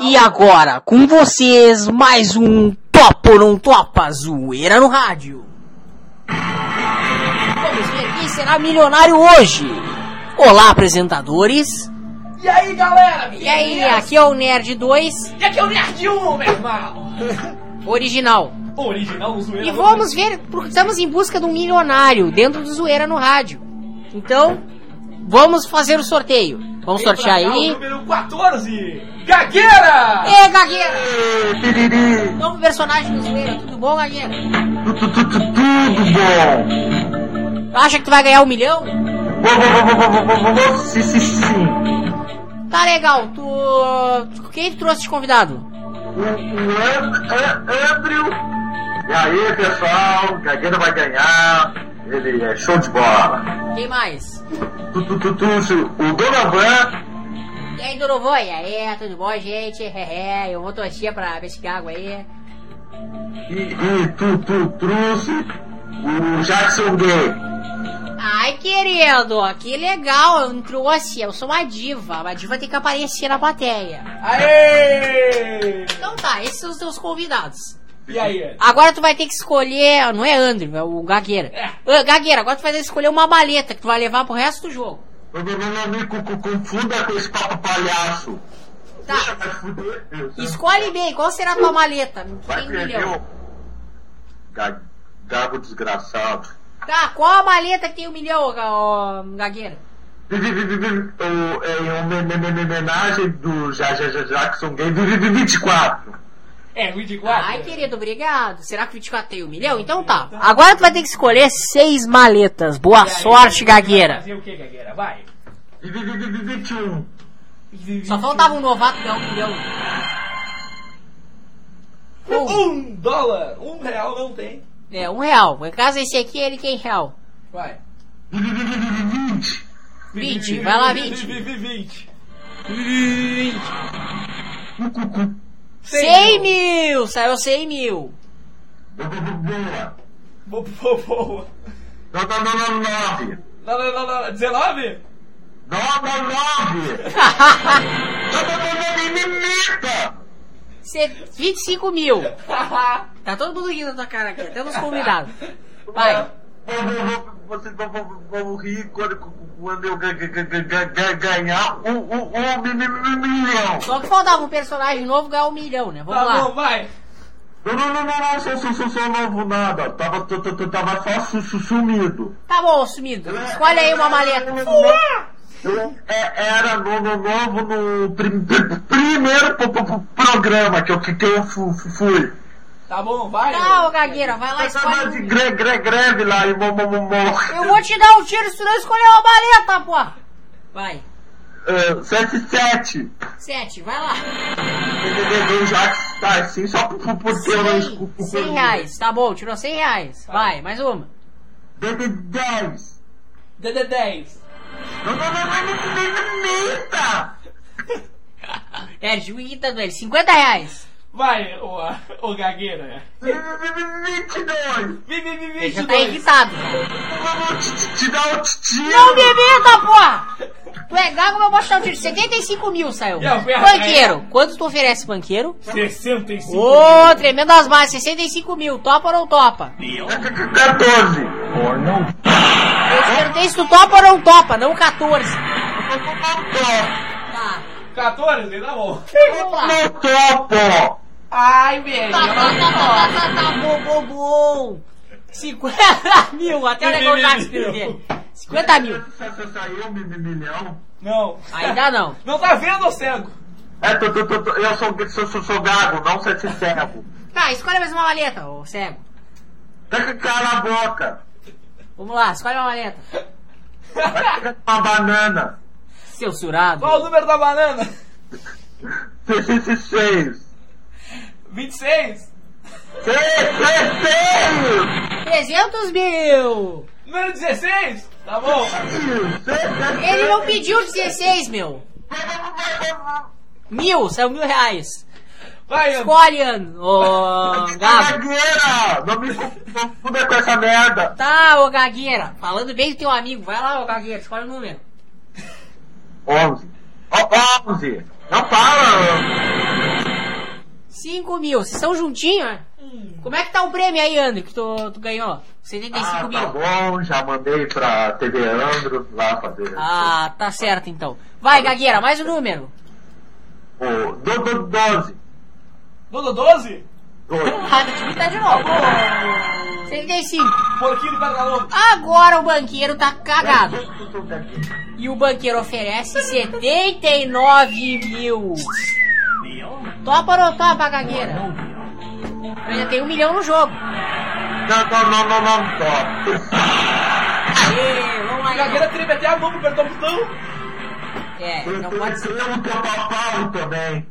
E agora, com vocês, mais um Topa ou Não Topa Zoeira no Rádio. Vamos ver quem será milionário hoje. Olá, apresentadores. E aí, galera? E aí, aqui é o Nerd 2, E aqui é o Nerd 1, meu irmão. original. Original zoeira. E vamos ver, porque estamos em busca de um milionário dentro do Zoeira no Rádio. Então, vamos fazer o sorteio. Vamos Vem sortear cá, o aí. número 14, Gagueira! Ê, Gagueira! Novo personagem do Zoeira, tudo bom, Gagueira? Tudo bom. Acha que tu vai ganhar um milhão? Sim, sim, sim. Tá legal, tu. Quem tu trouxe de convidado? O Andrew. E aí, pessoal? Gagueira vai ganhar. Ele é show de bola. Quem mais? Tu, tu, tu, tu, o Donovan. E aí, Dorovan? E aí, tudo bom, gente? É, é, eu vou torcer pra Chicago aí. E, e tu, tu trouxe o Jackson Gay. Ai, querido, que legal, eu não trouxe. Eu sou uma diva. Uma diva tem que aparecer na plateia. Aê! Então tá, esses são os teus convidados. E aí? Agora tu vai ter que escolher. Não é Andrew, é o Gagueira. É. Gagueira, agora tu vai ter que escolher uma maleta que tu vai levar pro resto do jogo. Não, não, me confunda com esse papo palhaço. Tá. Escolhe bem, qual será a tua maleta? Vai tem um perder milhão. o ga- gago desgraçado. Tá, qual a maleta que tem um milhão, ó, Gagueira? O- É uma me- me- me- homenagem do Ja- Ja- Ja- Jackson vi- 24. É, 24? Ai, querido, obrigado. Será que 24 tem um milhão? Então tá. Agora tu vai ter que escolher seis maletas. Boa aí, sorte, Gagueira. Fazer o que, Gagueira? Vai. Vi- vi- vi- vi- vi- 21. Só faltava um novato ganhar um milhão. Um. Um dólar, um real não tem. É, um real. No caso, esse aqui, ele tem real. Vai. Vi- vi- vi- vi- vi- vi- 20. 20, vai lá, 20. 20. 20. Cu- cu- cu. 100 mil! Saiu 100 mil. Boa, boa, boa. Não, não, não, 9. Não, não, não, não. 19? Não, não, 9. Não, não, não, não, me imita. Cê- 25 mil. Tá todo mundo rindo da tua cara aqui, até nos convidados. Vai. Vou- vou- vou- Vocês vão, vão, vão rir quando, quando eu ga- ga- ga- ga- ga- ganhar um, um, um mi- mi- mi- milhão. Só que faltava um personagem novo ganhar um milhão, né? Vamos Tá bom, lá. vai. Não, não, não, não, não, sou, sou, sou, sou novo nada. Tava, t- t- t- tava só su, su- sumido. Tá bom, sumido. Escolhe aí uma maleta. Eu é, era no, no novo no prim- pr- primeiro pro- pro- pro programa que eu, que, que eu fu- fu- fui. Tá bom, vai. Tá, ô Gagueira, vai lá, Eu de escolhe. um. gre, gre, greve lá e mo, mo, mo. Eu vou te dar um tiro se tu não escolher uma maleta, porra. Vai. Uh, 77. Sete, vai lá. Eu já tá assim, só por, por, porque eu não 100, escuto. 100 reais. Tá bom, tirou 100 reais. Vai, mais uma. 10. DD 10. Não, não, não, não, não, não, não, eita! É, irritando ele. 50 reais. Vai, ô, ô Gagueira. 22. Vi, vi, vi, Ele já tá 22. irritado. Vamos te, te, te dar um tiro. Não me imita, porra! Tu é gago, eu vou mostrar o tiro. 75 mil saiu. Pera, Banqueiro. Quanto tu oferece, banqueiro? 65. Ô, tremendo as bases. 65 mil. Topa ou não topa? 14. Eu te perguntei se tu topa ou não topa, não 14. Tá. 14, tá bom. Vamos lá. Não topo. Ai, velho. Tá, tá, tá, tá, tá, tá, bom, bom, bom. 50 mil, até o negócio já dele. 50 mil. Você saiu um mi- mi- milhão? Não. Ainda não. Não tá vendo, ô cego? É, tô, tô, tô, tô- eu sou, sou, sou, sou gago, não sou esse cego. Tá, escolhe mais uma maleta, ô cego. Tá cala a boca. Vamos lá, escolhe uma maleta. Vai uma banana. Seu surado. Qual o número da banana? 66. 26. 66. 300 mil. Número 16. Tá bom. Ele não pediu 16, meu. Mil, saiu mil reais. Vai, André. Escolhe, An- ô Gago. Gagueira! Não me confunda com essa merda! Tá, ô Gagueira. Falando bem do teu amigo. Vai lá, ô Gagueira. Escolhe o número. 11. Ó, 11! Não fala! 75 mil. Vocês são juntinhos, né? Como é que tá o prêmio aí, André, que tu, tu ganhou? 75 Ah, mil. tá bom, já mandei pra TV Andro lá fazer. Ah, tá certo então. Vai, Gagueira, mais um número. O do, do, 12. Dodo 12? 12. Ah, deixa eu botar de novo. 75. Porquinho de Guadalupe. Agora o banqueiro tá cagado. E o banqueiro oferece 79 mil. Topa ou não topa, Gagueira? Ainda tem um milhão no jogo. Não, não, não, não, não, só. Aê, vamos lá. A gagueira treme até a mão pra apertar o botão. É, não pode ser. Tretremo papapau também.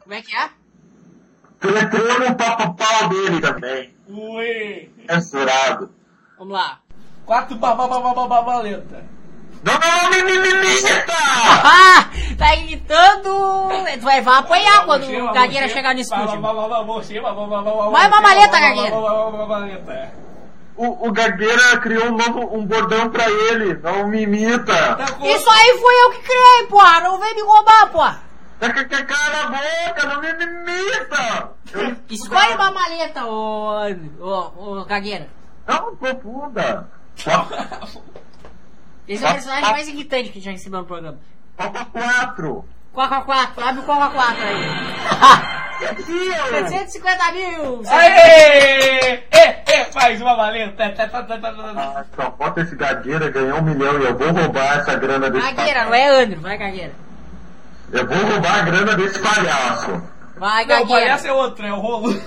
Como é que é? Tretremo papapau dele também. Ui. Censurado. Vamos lá. Quatro babaleta. Não, não, Ah, tá gritando. Tu vai, vai apanhar quando o Gagueira chegar no estúdio. Vai, mamaleta, Gagueira. Gagueira. O, o Gagueira criou um novo um bordão pra ele, não me imita. Isso aí foi eu que criei, porra. Não vem me roubar, porra. Tá com a boca, não me imita. Escolhe uma maleta, ô, ô, ô Gagueira. Não, profunda. Esse é o personagem mais irritante que já recebeu no programa. Falta quatro. Coca 4, abre o Coca 4 aí. 750 mil! Aê! É, é, mais uma maleta. Tá. Ah, só falta esse Gagueira ganhar um milhão e eu vou roubar essa grana desse Gagueira, não é Andrew, vai Gagueira. Eu vou roubar a grana desse palhaço. Vai Não, o Gagueira. palhaço é outro, é o rolo.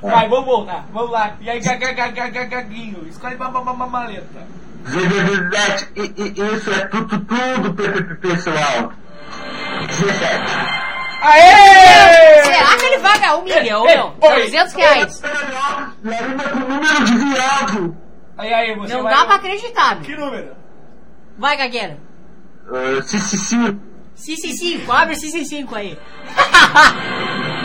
Vai, vamos voltar. Vamos lá. E aí, gagagaguinho. Escolhe uma, uma, uma maleta. I- isso é tudo, tudo, pe- pe- pe- pessoal. 17. Aê! Será que ele vai ganhar um milhão, oi. 300 reais. Larina com número de viado. Aí, aí, você Não vai... dá pra acreditar, meu. Que número? Vai, Gagueira. Uh, sim, sim, sim. CC5, abre o CC5 aí.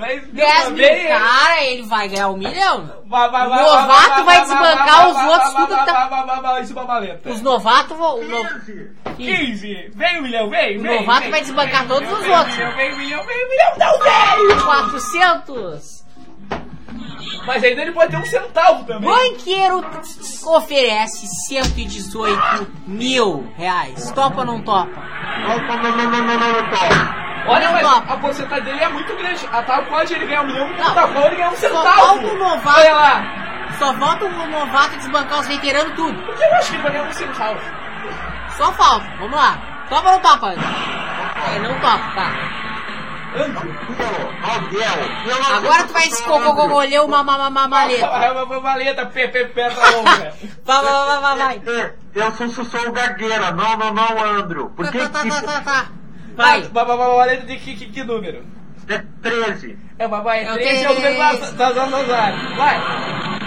10 mil, 10 mil cara, ele vai ganhar um milhão. Vai, vai, vai, o novato vai desbancar os outros tudo que tá... Isso é uma maleta. Os novatos vão... 15. 15. Vem um milhão, vem, O novato vai desbancar todos os outros. Vem um milhão, vem um milhão, não veio! 400. Mas ainda ele pode ter um centavo também. Banqueiro oferece 118 mil reais. Topa ou não topa? Topa, não, não, não, não, não, topa. Olha, mas a porcentagem dele é muito grande. A tal pode ele ganhar um milhão, tal pode ele ganhar um Só centavo. falta o novato. Olha lá. Só falta o novato desbancar os veteranos tudo. Por que eu acho que ele vai ganhar um centavo? Só falta. Vamos lá. Topa ou não topa? É, não topa, tá. Agora tu vai escolher uma ma- ma- ma- maleta. É uma maleta, pé, pé, pé da longa. Vai, vai, vai, vai, vai. É, Eu sou, sou, o Gagueira. Não, não, não, Andrew. Por que Tá, tá, que... tá, tá, tá. Vai. Vai. Maleta de que, que, que número? É 13. É, vai. Eu 13 é o número das, das, Vai.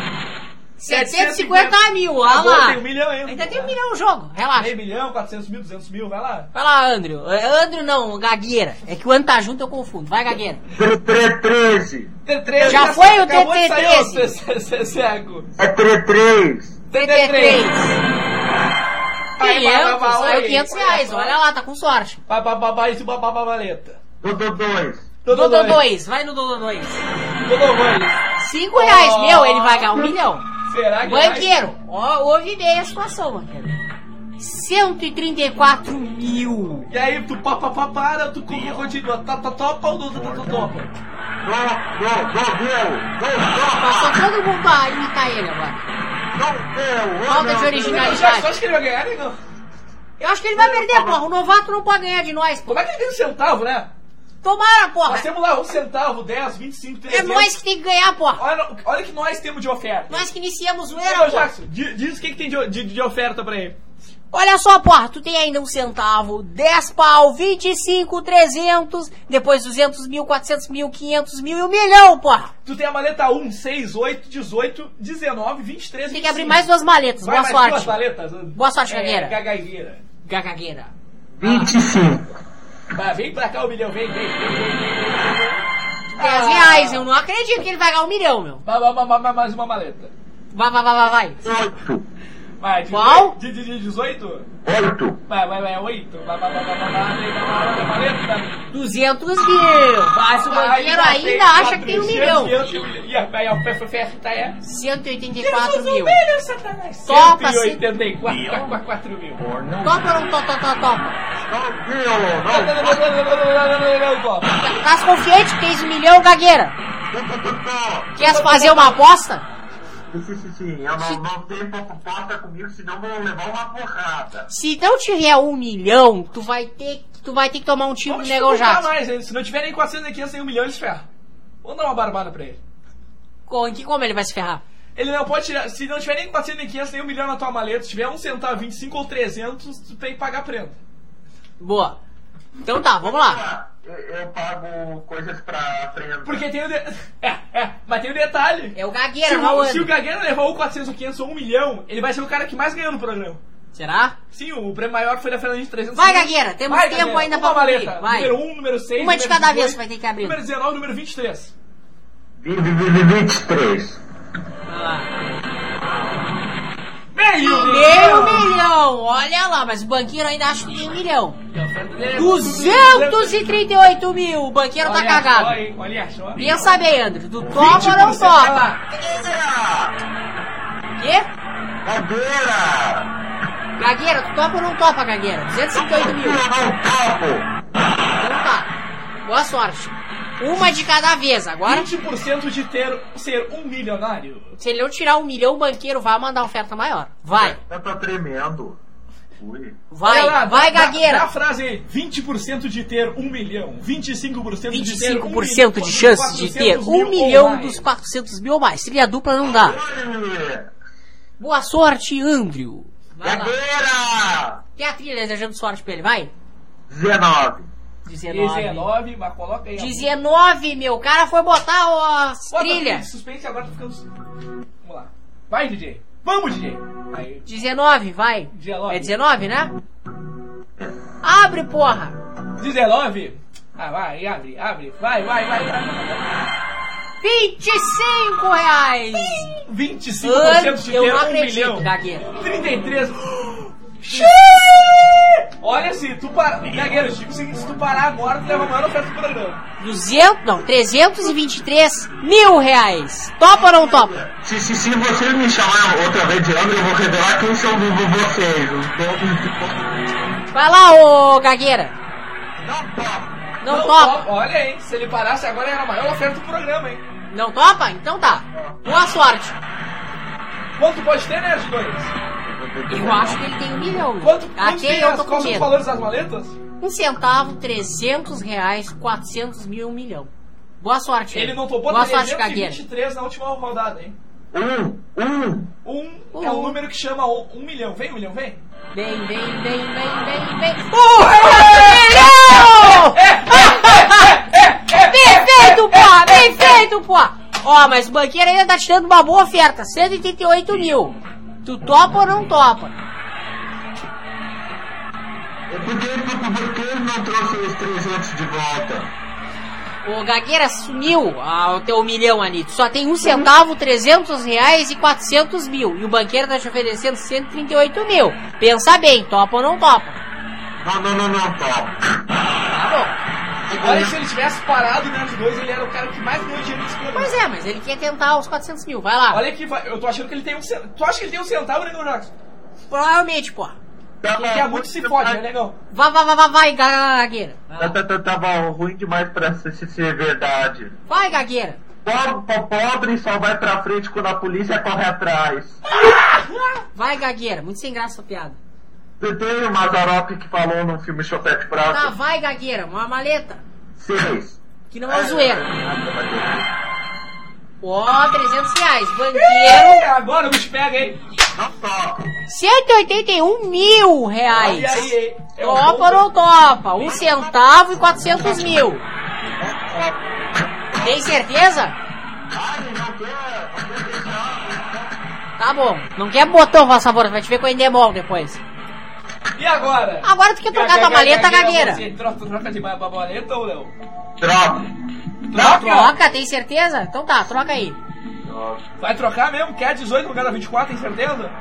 750 mil, olha Agora lá. tem um milhão ainda. Ainda tem um milhão no jogo, relaxa. Meio milhão, 400 mil, 200 mil, vai lá. Vai lá, Andrew. É, Andrew não, Gagueira. É que o ano tá junto, eu confundo. Vai, Gagueira. Tre- tre- 13. T3 Já foi o acabou de TT13. sair, ô, cê- cê- cego. É 3. TT3. Aí, vai, vai, 500, vai, saiu aí. 500 reais. Olha lá, tá com sorte. Vai, vai, vai, vai, isso, vai, maleta. Dodô 2. Dodô 2, vai no Dodô 2. Dodô dois. 5 reais, Oh. meu, ele vai ganhar um milhão. Será que vai? Banqueiro, ó, ouve bem a situação, banqueiro. 134 mil. E aí, tu pa, pa, pa, para, tu co- continua. Tá, tá, topa ou não tá, tá, topa? Passou todo mundo a imitar ele agora. Falta de Você originalidade. acha que ele vai ganhar, né? não? Eu acho que ele vai perder, porra. O novato não pode ganhar de nós, Como é que ele ganha um centavo, né? Tomara, porra. Nós temos lá um centavo, 10, 25, É 300. nós que tem que ganhar, porra. Olha, olha o que nós temos de oferta. Nós que iniciamos o Ô, era. Jackson, di- diz o que, que tem de, de, de oferta pra ele. Olha só, porra, tu tem ainda um centavo, 10 pau, 25, 300, depois 200 mil, 400 mil, 500 mil e um milhão, porra. Tu tem a maleta 1, 6, 8, 18, 19, 23, Tem que abrir mais duas maletas. Vai Boa mais duas sorte. maletas. Boa sorte, é, Gagueira. Gagagueira. Gagagueira. 25. Vai, vem pra cá o milhão, vem, vem, vem, vem, vem, vem, vem. 10 reais, eu não acredito que ele vai ganhar um milhão, meu. Vai, vai, vai, vai, mais uma maleta. Vai, vai, vai, vai, vai. 8. Mas, Qual? De, de, de 18? 8. Vai, vai, vai, 8. Vai, 200 mil. Mas o banqueiro ainda acha que tem um milhão. E a PFF é? 184 mil. Topa 184 mil. Topa ou não topa, topa, topa? Não, não, não, Tá confiante que tens um milhão, gagueira? Quer fazer uma aposta? Sim, sim, sim. Eu não, não tenho proposta comigo, senão vou levar uma porrada. Se não tiver um milhão, tu vai ter, tu vai ter que tomar um tiro no negão dificultar já. mais, hein? Se não tiver nem 400, nem 500, nem um milhão, eles ferram. Vamos dar uma barbada pra ele. Com, em que como ele vai se ferrar? Ele não pode tirar. Se não tiver nem 400, nem 500, nem um milhão na tua maleta, se tiver um centavo, 25 ou 300, tu tem que pagar prenda. Boa. Então tá, vamos lá. Eu, eu pago coisas pra frente. Porque tem o. De... É, é, mas tem o detalhe. É o Se gagueira, não o, se o anda. Gagueira levar o 400 ou 500 ou 1 milhão, ele vai ser o cara que mais ganhou no programa. Será? Sim, o prêmio maior foi da Fernanda de 300 Vai. Gagueira, temos Vai, tempo Gagueira, ainda uma pra maleta. cumprir. Vai. Número 1, número 6. Uma de número cada 18, vez vai ter que abrir. Número 19, número 23. 23. Meio Meio milhão, olha lá, mas o banqueiro ainda acha que tem um milhão. 238 mil, o banqueiro tá Olha cagado. Só, hein, olha só. Pensa bem, André, tu topa ou não 20% vai topa? Quê? Gagueira, tu topa ou não topa, Gagueira? 258 mil. Eu não topo! Então tá. Boa sorte. Uma de cada vez. Agora, 20% de ter, ser um milionário. se ele não tirar um milhão, o banqueiro vai mandar oferta maior. Vai, Eu tô tremendo. Ui. vai, Olha lá, vai, dá- dá- Gagueira. Dá a frase aí. 20% de ter um milhão. 25% de ter um 25% de chance de ter 400 um ou milhão mais. dos 400 mil ou mais. Trilha dupla não dá. Ui. Boa sorte, Andrew. Vai lá. Cadeira! Tem a trilha desejando sorte pra ele, vai. 19. 19. 19, mas coloca aí. ó. 19, meu. O cara foi botar ó, as Bota trilhas. suspense agora tá ficando. Vamos lá. Vai, DJ. Vamos, DJ. Aí. 19, vai. 19. É 19, né? Abre, porra. 19. Ah, vai, abre, abre. Vai, vai, vai. vai. 25 reais. 25% de eu não um acredito, milhão. Gagueira. 33. Olha se tu parar. Gagueiro, tipo se tu parar agora, tu leva a maior oferta do programa. 200, não, 323 mil reais. Topa ou não topa? Se, se, se vocês me chamarem outra vez de André, eu vou revelar quem são vo- vocês. Vai lá, ô Gagueira. Não topo. Não, topa. topa. Olha, hein? Se ele parasse agora, era a maior oferta do programa, hein? Não topa? Então tá. Boa sorte. Quanto pode ter, né, os dois? Eu acho que ele tem um milhão. Quanto, quanto Aqui tem eu as, tô com quais são os medo. valores das maletas? Um centavo, 300 reais, 400 mil, um milhão. Boa sorte. Ele não topou Boa sorte, Gagueira. 323 na última rodada, hein? Um, um. Um Um. é um número que chama um, um milhão. Vem, um milhão, vem. Vem, vem, vem, vem, vem, vem. milhão! Bem feito, pô! Bem feito, pô! Ó, mas o banqueiro ainda tá te dando uma boa oferta. 188 mil. Tu topa ou não topa? É porque, porque ele não trouxe os 300 de volta. O Gagueira sumiu ah, o teu milhão ali. Só tem um centavo, 300 reais e 400 mil. E o banqueiro tá te oferecendo 138 mil. Pensa bem, topa ou não topa? Não, não, não, não topo. Tá bom. Olha, se ele tivesse parado né, de dois, ele era o cara que mais ganhou dinheiro nesse programa. Pois é, mas ele quer tentar os 400 mil. Vai lá. Olha aqui, eu tô achando que ele tem um centavo. Tu acha que ele tem um centavo, Negão Jackson? Provavelmente, pô. Quem quer muito se fode, né, Negão? Vai, vai, vai, vai, vai, Gagueira. Tá- tá- Tava ruim demais pra ser, verdade. vai Gagueira. Pobre, pobre só vai pra frente quando a polícia corre atrás. Vai, Gagueira. Muito sem graça essa piada. Tem o Mazarop que falou no filme Chopete Prato. Tá, vai, Gagueira. Uma maleta. Seis. Que não é zoeira. Ah, Ó, 300 reais. Banqueiro. É, agora o bicho pega, hein? Não topo. 181 mil reais. Olha aí, hein? É um Topa ou não topa? Um centavo e 400 mil. Tem certeza? Tá bom. Não quer botão, por favor. Vai te ver com o Endemol depois. E agora? Agora tu quer trocar tua maleta, Gagueira. Você troca, troca de ma- maleta ou não? Troca. Troca! Troca, tem certeza? Então tá, troca aí. Troca. Vai trocar mesmo? Quer 18 no lugar da 24, tem certeza?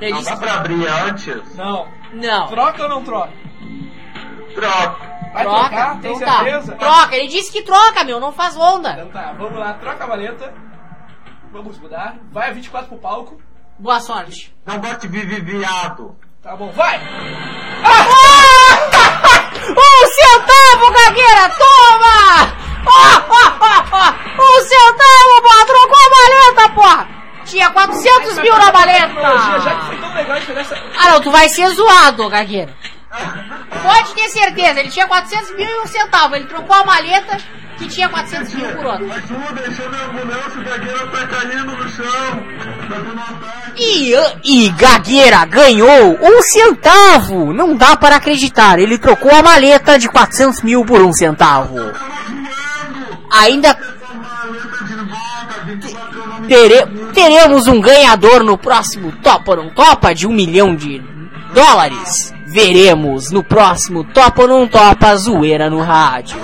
Ele Não dá pra abrir antes? Não. Não. Troca ou não troca? Troca. Vai troca, trocar? Tem então tá. certeza? Troca, ele disse que troca, meu, não faz onda. Então tá, vamos lá, troca a maleta. Vamos mudar. Vai a 24 pro palco. Boa sorte. Não gosto de viver viado. Tá bom, vai! Um centavo, gagueira, toma! Ó, ó, ó, ó! Um centavo, porra, trocou a maleta, porra! Tinha 400 mil na Tecnologia, já que maleta! foi tão legal isso nessa. Ah, não, tu vai ser zoado, gagueira. Pode ter certeza, ele tinha 400 mil e um centavo. Ele trocou a maleta que tinha 400 mil por outro. Ajuda, chama a ambulância, o gagueiro tá caindo no chão. E, e Gagueira ganhou um centavo! Não dá para acreditar, ele trocou a maleta de 400 mil por um centavo. Ainda Maleta de volta, 24 anos. tere- teremos um ganhador no próximo Topa ou Não Topa de um milhão de dólares. Veremos no próximo Topa ou Não Topa Zoeira no Rádio.